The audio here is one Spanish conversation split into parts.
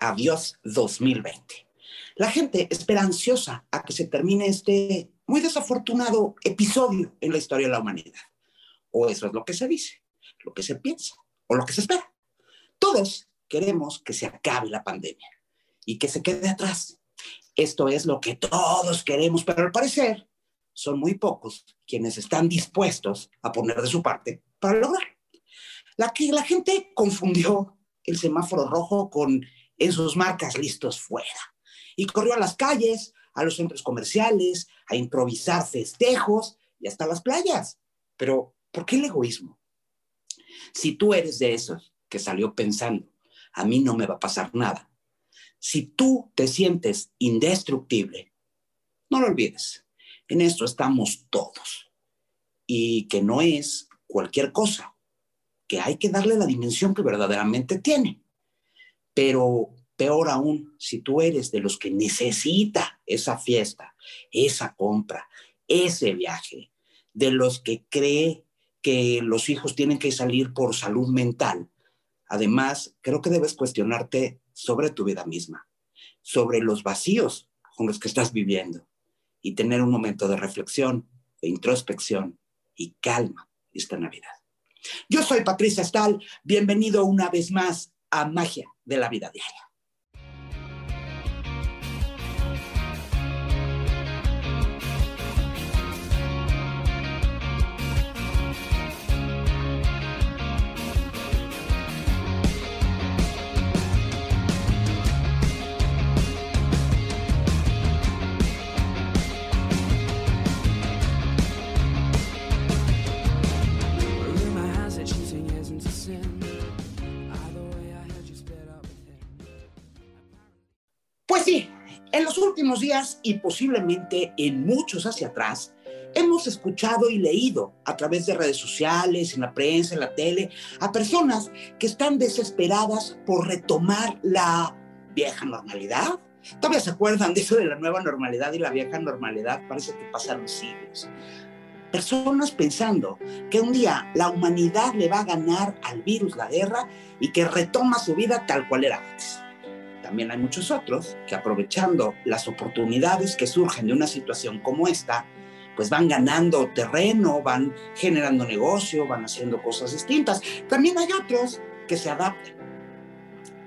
adiós 2020. La gente espera ansiosa a que se termine este muy desafortunado episodio en la historia de la humanidad. O eso es lo que se dice, lo que se piensa o lo que se espera. Todos queremos que se acabe la pandemia y que se quede atrás. Esto es lo que todos queremos, pero al parecer son muy pocos quienes están dispuestos a poner de su parte para lograr. La que la gente confundió el semáforo rojo con en sus marcas listos fuera y corrió a las calles, a los centros comerciales, a improvisar festejos y hasta las playas. Pero, ¿por qué el egoísmo? Si tú eres de esos que salió pensando, a mí no me va a pasar nada, si tú te sientes indestructible, no lo olvides, en esto estamos todos. Y que no es cualquier cosa, que hay que darle la dimensión que verdaderamente tiene. Pero peor aún, si tú eres de los que necesita esa fiesta, esa compra, ese viaje, de los que cree que los hijos tienen que salir por salud mental, además, creo que debes cuestionarte sobre tu vida misma, sobre los vacíos con los que estás viviendo y tener un momento de reflexión, de introspección y calma esta Navidad. Yo soy Patricia Stahl, bienvenido una vez más a Magia de la Vida Diaria. En los últimos días y posiblemente en muchos hacia atrás, hemos escuchado y leído a través de redes sociales, en la prensa, en la tele, a personas que están desesperadas por retomar la vieja normalidad. ¿Todavía se acuerdan de eso de la nueva normalidad y la vieja normalidad? Parece que pasaron siglos. Personas pensando que un día la humanidad le va a ganar al virus la guerra y que retoma su vida tal cual era antes también hay muchos otros que aprovechando las oportunidades que surgen de una situación como esta, pues van ganando terreno, van generando negocio, van haciendo cosas distintas. También hay otros que se adaptan.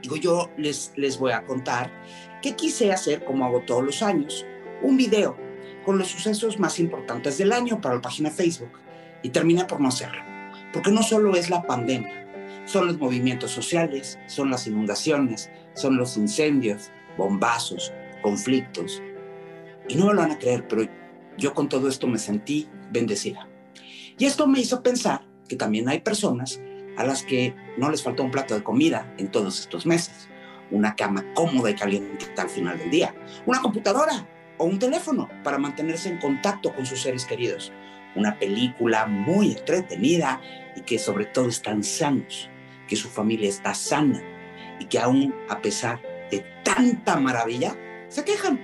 Digo, yo les, les voy a contar que quise hacer, como hago todos los años, un video con los sucesos más importantes del año para la página Facebook y terminé por no hacerlo, porque no solo es la pandemia, son los movimientos sociales, son las inundaciones, son los incendios, bombazos, conflictos. Y no me lo van a creer, pero yo con todo esto me sentí bendecida. Y esto me hizo pensar que también hay personas a las que no les falta un plato de comida en todos estos meses, una cama cómoda y caliente al final del día, una computadora o un teléfono para mantenerse en contacto con sus seres queridos, una película muy entretenida y que sobre todo están sanos, que su familia está sana y que aún a pesar de tanta maravilla, se quejan.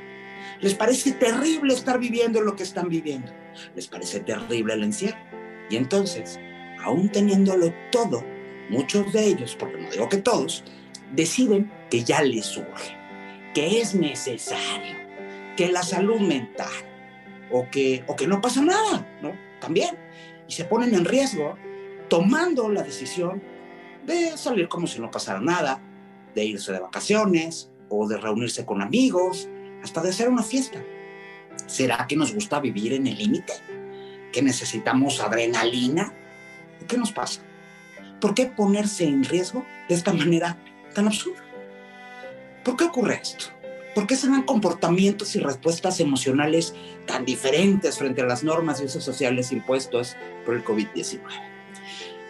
Les parece terrible estar viviendo lo que están viviendo. Les parece terrible el encierro. Y entonces, aún teniéndolo todo, muchos de ellos, porque no digo que todos, deciden que ya les surge, que es necesario, que la salud mental, o que, o que no pasa nada, ¿no? También. Y se ponen en riesgo tomando la decisión de salir como si no pasara nada, de irse de vacaciones o de reunirse con amigos, hasta de hacer una fiesta. ¿Será que nos gusta vivir en el límite? ¿Que necesitamos adrenalina? ¿Qué nos pasa? ¿Por qué ponerse en riesgo de esta manera tan absurda? ¿Por qué ocurre esto? ¿Por qué se dan comportamientos y respuestas emocionales tan diferentes frente a las normas y usos sociales impuestos por el COVID-19?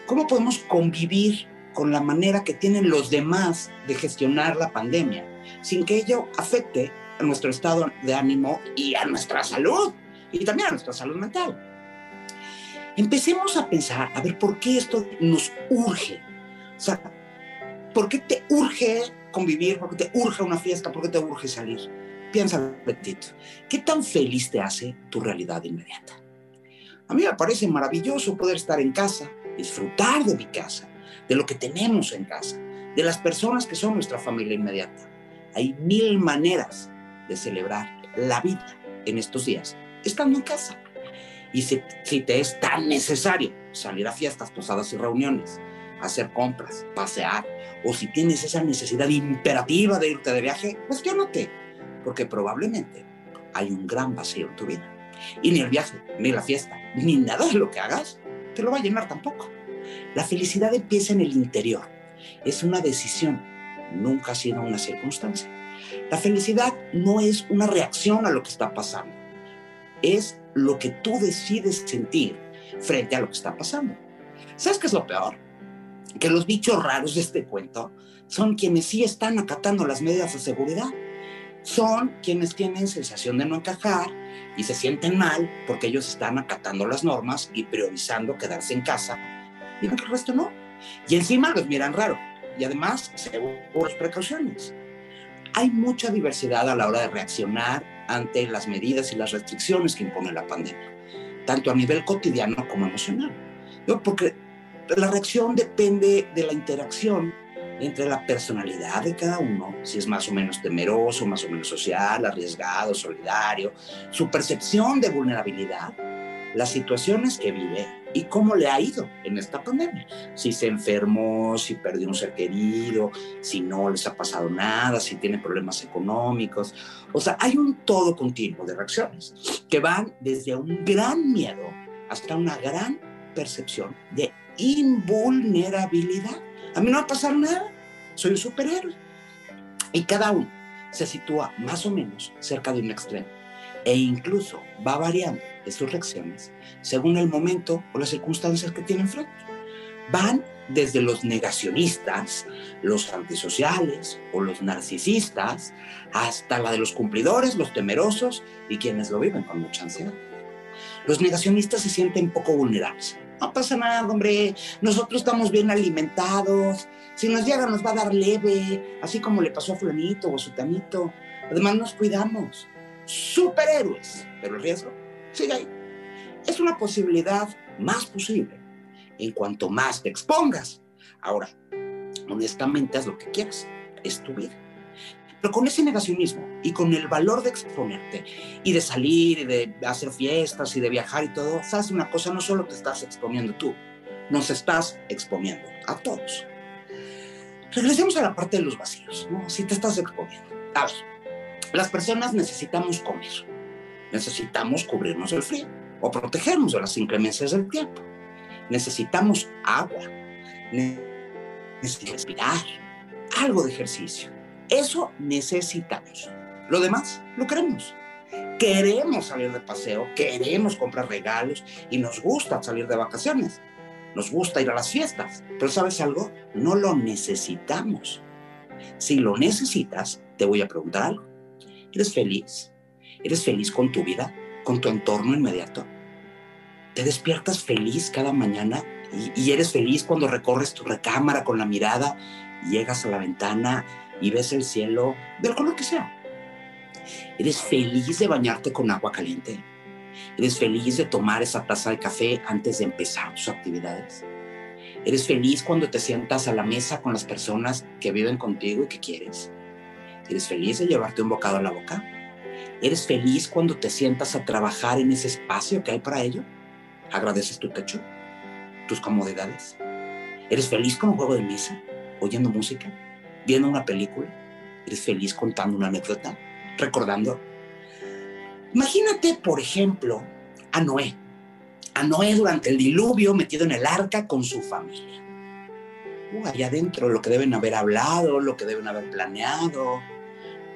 ¿Cómo podemos convivir con la manera que tienen los demás de gestionar la pandemia, sin que ello afecte a nuestro estado de ánimo y a nuestra salud, y también a nuestra salud mental. Empecemos a pensar, a ver, ¿por qué esto nos urge? O sea, ¿por qué te urge convivir? ¿Por qué te urge una fiesta? ¿Por qué te urge salir? Piensa, Betito, ¿qué tan feliz te hace tu realidad inmediata? A mí me parece maravilloso poder estar en casa, disfrutar de mi casa, de lo que tenemos en casa, de las personas que son nuestra familia inmediata. Hay mil maneras de celebrar la vida en estos días, estando en casa. Y si, te es tan necesario salir a fiestas, posadas y reuniones, hacer compras, pasear, o si tienes esa necesidad imperativa de irte de viaje, cuestiónate, porque probablemente hay un gran vacío en tu vida. Y ni el viaje, ni la fiesta, ni nada de lo que hagas te lo va a llenar tampoco. La felicidad empieza en el interior. Es una decisión, nunca ha sido una circunstancia. La felicidad no es una reacción a lo que está pasando. Es lo que tú decides sentir frente a lo que está pasando. ¿Sabes qué es lo peor? Que los bichos raros de este cuento son quienes sí están acatando las medidas de seguridad. Son quienes tienen sensación de no encajar y se sienten mal porque ellos están acatando las normas y priorizando quedarse en casa y que el resto no. Y encima los miran raro. Y además, según las precauciones. Hay mucha diversidad a la hora de reaccionar ante las medidas y las restricciones que impone la pandemia, tanto a nivel cotidiano como emocional. Porque la reacción depende de la interacción entre la personalidad de cada uno, si es más o menos temeroso, más o menos social, arriesgado, solidario, su percepción de vulnerabilidad, las situaciones que vive y cómo le ha ido en esta pandemia. Si se enfermó, si perdió un ser querido, si no les ha pasado nada, si tiene problemas económicos. O sea, hay un todo continuo de reacciones que van desde un gran miedo hasta una gran percepción de invulnerabilidad. A mí no me ha pasado nada, soy un superhéroe. Y cada uno se sitúa más o menos cerca de un extremo e incluso va variando de sus reacciones según el momento o las circunstancias que tienen frente. Van desde los negacionistas, los antisociales o los narcisistas, hasta la de los cumplidores, los temerosos y quienes lo viven con mucha ansiedad. Los negacionistas se sienten poco vulnerables. No pasa nada, hombre. Nosotros estamos bien alimentados. Si nos llega, nos va a dar leve, así como le pasó a Fulanito o a Sutanito. Además, nos cuidamos. Superhéroes. Pero el riesgo sigue ahí. Es una posibilidad más posible en cuanto más te expongas. Ahora, honestamente, haz lo que quieras. Es tu vida. Pero con ese negacionismo y con el valor de exponerte y de salir y de hacer fiestas y de viajar y todo, sabes una cosa, no solo te estás exponiendo tú, nos estás exponiendo a todos. Regresemos a la parte de los vacíos, ¿no? Si te estás exponiendo. A las personas necesitamos comer, necesitamos cubrirnos del frío o protegernos de las inclemencias del tiempo. Necesitamos agua, necesitamos respirar, algo de ejercicio eso necesitamos. Lo demás lo queremos. Queremos salir de paseo, queremos comprar regalos y nos gusta salir de vacaciones. Nos gusta ir a las fiestas. Pero ¿sabes algo? No lo necesitamos. Si lo necesitas, te voy a preguntar algo. ¿Eres feliz? ¿Eres feliz con tu vida? ¿Con tu entorno inmediato? ¿Te despiertas feliz cada mañana y, eres feliz cuando recorres tu recámara con la mirada llegas a la ventana y ves el cielo del color que sea. Eres feliz de bañarte con agua caliente. Eres feliz de tomar esa taza de café antes de empezar tus actividades. Eres feliz cuando te sientas a la mesa con las personas que viven contigo y que quieres. Eres feliz de llevarte un bocado a la boca. Eres feliz cuando te sientas a trabajar en ese espacio que hay para ello. Agradeces tu techo, tus comodidades. Eres feliz con un juego de misa, oyendo música viendo una película, eres feliz contando una anécdota, recordando. Imagínate, por ejemplo, a Noé. A Noé durante el diluvio metido en el arca con su familia. Allá adentro lo que deben haber hablado, lo que deben haber planeado.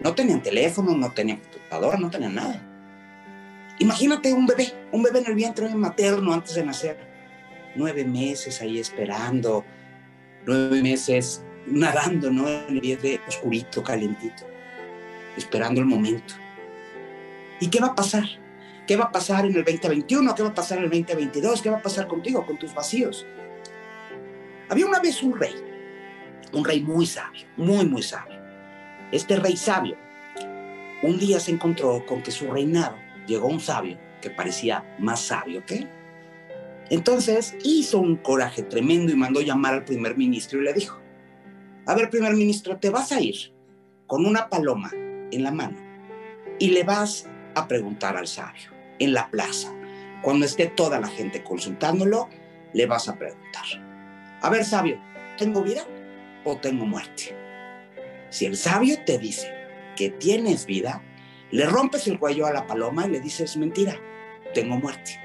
No tenían teléfono, no tenían computadora, no tenían nada. Imagínate un bebé, un bebé en el vientre materno antes de nacer. Nueve meses ahí esperando, nueve meses nadando, ¿no? En el vientre oscurito, calentito, esperando el momento. ¿Y qué va a pasar? ¿Qué va a pasar en el 2021? ¿Qué va a pasar en el 2022? ¿Qué va a pasar contigo, con tus vacíos? Había una vez un rey, un rey muy sabio, muy, muy sabio. Este rey sabio, un día se encontró con que su reinado llegó un sabio que parecía más sabio que él. Entonces hizo un coraje tremendo y mandó llamar al primer ministro y le dijo, a ver, primer ministro, ¿te vas a ir con una paloma en la mano y le vas a preguntar al sabio en la plaza. Cuando esté toda la gente consultándolo, le vas a preguntar, a ver sabio, ¿tengo vida o tengo muerte? Si el sabio te dice que tienes vida, le rompes el cuello a la paloma y le dices, mentira, tengo muerte.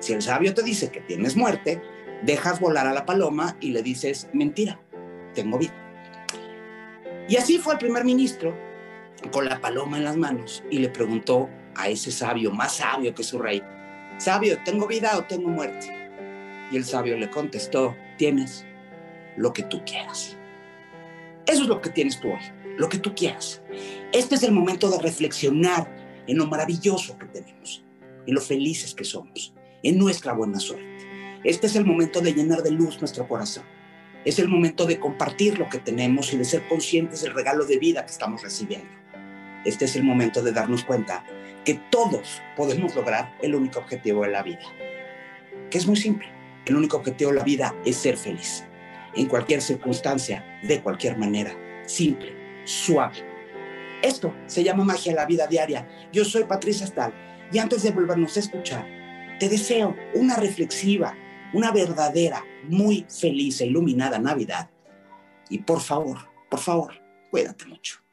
Si el sabio te dice que tienes muerte, dejas volar a la paloma y le dices, mentira, tengo vida. Y así fue el primer ministro con la paloma en las manos y le preguntó a ese sabio, más sabio que su rey, sabio, ¿tengo vida o tengo muerte? Y el sabio le contestó, tienes lo que tú quieras. Eso es lo que tienes tú hoy, lo que tú quieras. Este es el momento de reflexionar en lo maravilloso que tenemos, en lo felices que somos, en nuestra buena suerte. Este es el momento de llenar de luz nuestro corazón. Es el momento de compartir lo que tenemos y de ser conscientes del regalo de vida que estamos recibiendo. Este es el momento de darnos cuenta que todos podemos lograr el único objetivo de la vida, que es muy simple. El único objetivo de la vida es ser feliz, en cualquier circunstancia, de cualquier manera, simple, suave. Esto se llama magia de la vida diaria. Yo soy Patricia Stahl y antes de volvernos a escuchar, te deseo una reflexiva, una verdadera, muy feliz e iluminada Navidad. Y por favor, por favor, cuídate mucho.